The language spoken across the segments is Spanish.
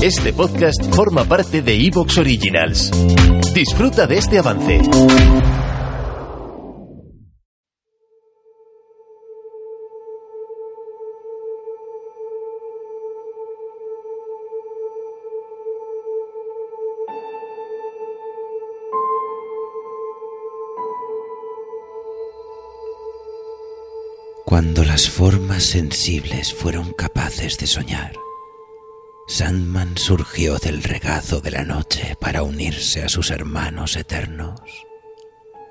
Este podcast forma parte de Evox Originals. Disfruta de este avance. Cuando las formas sensibles fueron capaces de soñar, Sandman surgió del regazo de la noche para unirse a sus hermanos eternos,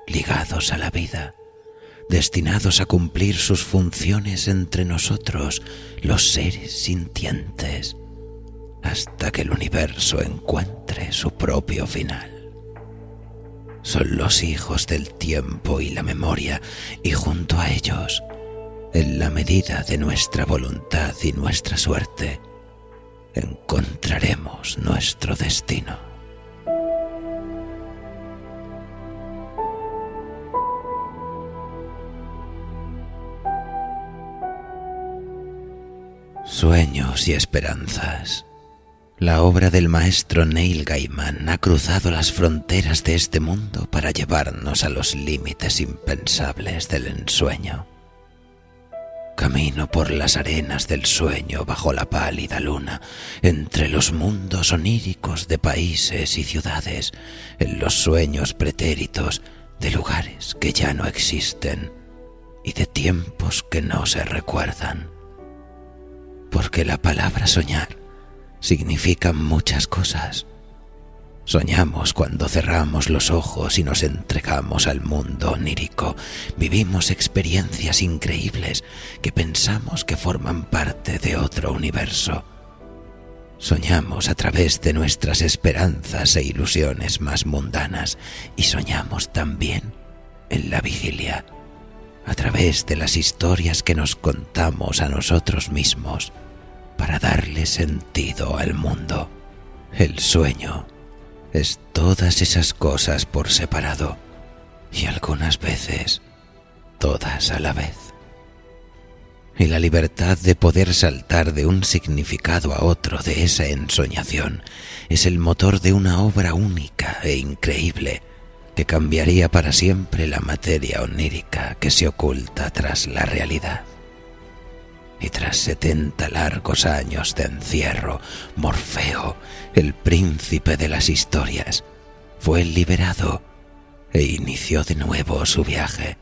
ligados a la vida, destinados a cumplir sus funciones entre nosotros, los seres sintientes, hasta que el universo encuentre su propio final. Son los hijos del tiempo y la memoria, y junto a ellos, en la medida de nuestra voluntad y nuestra suerte, encontraremos nuestro destino. Sueños y esperanzas. La obra del maestro Neil Gaiman ha cruzado las fronteras de este mundo para llevarnos a los límites impensables del ensueño. Camino por las arenas del sueño bajo la pálida luna, entre los mundos oníricos de países y ciudades, en los sueños pretéritos de lugares que ya no existen y de tiempos que no se recuerdan. Porque la palabra soñar significa muchas cosas Soñamos cuando cerramos los ojos y nos entregamos al mundo onírico. Vivimos experiencias increíbles que pensamos que forman parte de otro universo. Soñamos a través de nuestras esperanzas e ilusiones más mundanas y soñamos también en la vigilia, a través de las historias que nos contamos a nosotros mismos para darle sentido al mundo. El sueño es todas esas cosas por separado y algunas veces todas a la vez. Y la libertad de poder saltar de un significado a otro de esa ensoñación es el motor de una obra única e increíble que cambiaría para siempre la materia onírica que se oculta tras la realidad y tras setenta largos años de encierro, Morfeo, el príncipe de las historias, fue liberado e inició de nuevo su viaje.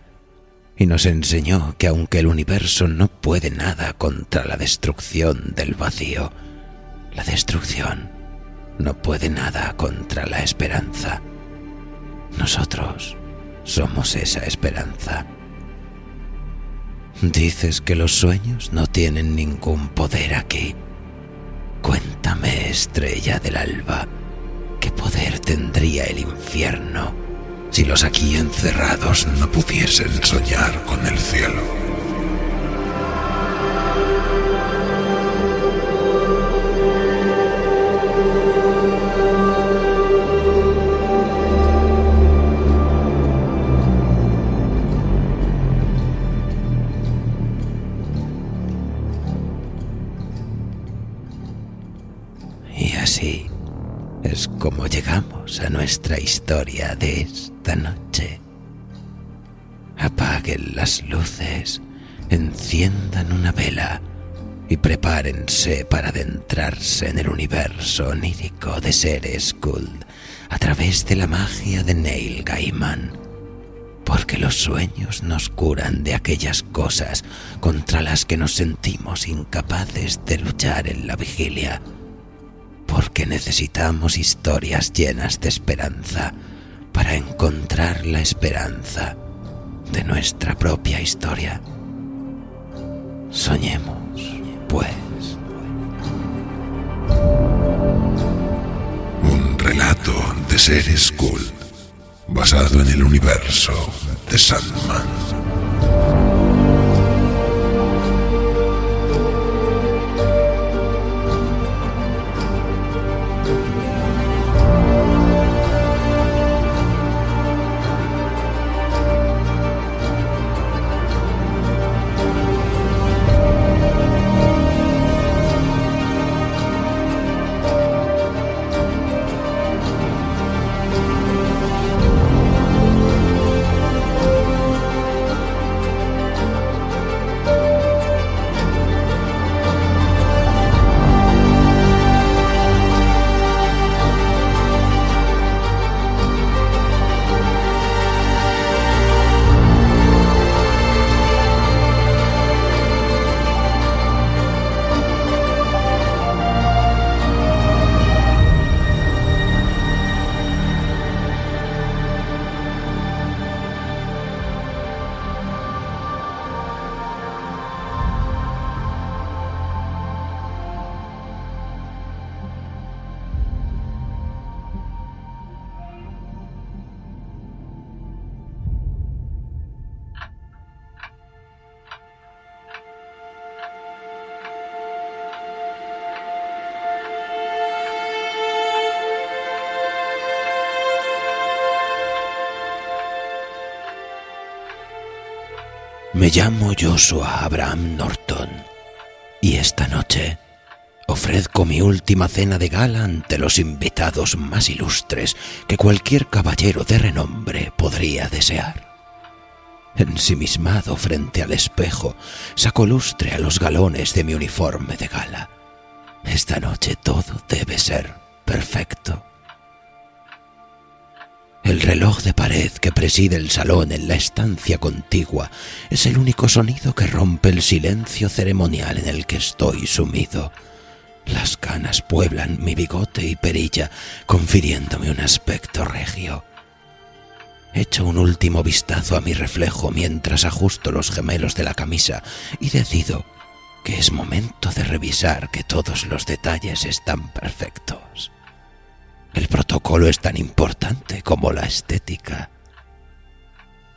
Y nos enseñó que aunque el universo no puede nada contra la destrucción del vacío, la destrucción no puede nada contra la esperanza. Nosotros somos esa esperanza. Dices que los sueños no tienen ningún poder aquí. Cuéntame, estrella del alba, ¿qué poder tendría el infierno si los aquí encerrados no pudiesen soñar con el cielo? Así es como llegamos a nuestra historia de esta noche. Apaguen las luces, enciendan una vela y prepárense para adentrarse en el universo onírico de seres Gould a través de la magia de Neil Gaiman. Porque los sueños nos curan de aquellas cosas contra las que nos sentimos incapaces de luchar en la vigilia porque necesitamos historias llenas de esperanza para encontrar la esperanza de nuestra propia historia. Soñemos, pues. Un relato de seres cool basado en el universo de Sandman. Me llamo Joshua Abraham Norton y esta noche ofrezco mi última cena de gala ante los invitados más ilustres que cualquier caballero de renombre podría desear. Ensimismado frente al espejo, saco lustre a los galones de mi uniforme de gala. Esta noche todo debe ser perfecto. El reloj de pared que preside el salón en la estancia contigua es el único sonido que rompe el silencio ceremonial en el que estoy sumido. Las canas pueblan mi bigote y perilla, confiriéndome un aspecto regio. Echo un último vistazo a mi reflejo mientras ajusto los gemelos de la camisa y decido que es momento de revisar que todos los detalles están perfectos. El protocolo es tan importante como la estética.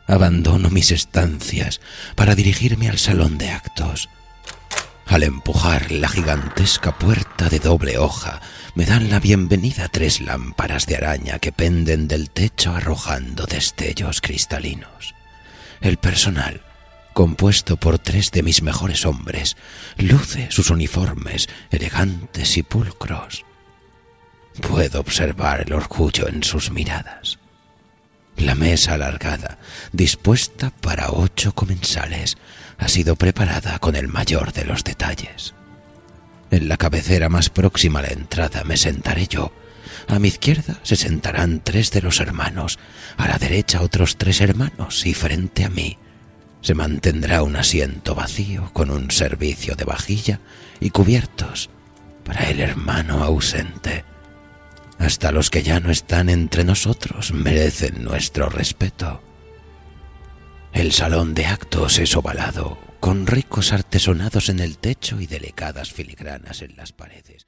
Abandono mis estancias para dirigirme al salón de actos. Al empujar la gigantesca puerta de doble hoja, me dan la bienvenida tres lámparas de araña que penden del techo arrojando destellos cristalinos. El personal, compuesto por tres de mis mejores hombres, luce sus uniformes elegantes y pulcros. Puedo observar el orgullo en sus miradas. La mesa alargada, dispuesta para ocho comensales, ha sido preparada con el mayor de los detalles. En la cabecera más próxima a la entrada me sentaré yo. A mi izquierda se sentarán tres de los hermanos, a la derecha otros tres hermanos y frente a mí se mantendrá un asiento vacío con un servicio de vajilla y cubiertos para el hermano ausente. Hasta los que ya no están entre nosotros merecen nuestro respeto. El salón de actos es ovalado, con ricos artesonados en el techo y delicadas filigranas en las paredes.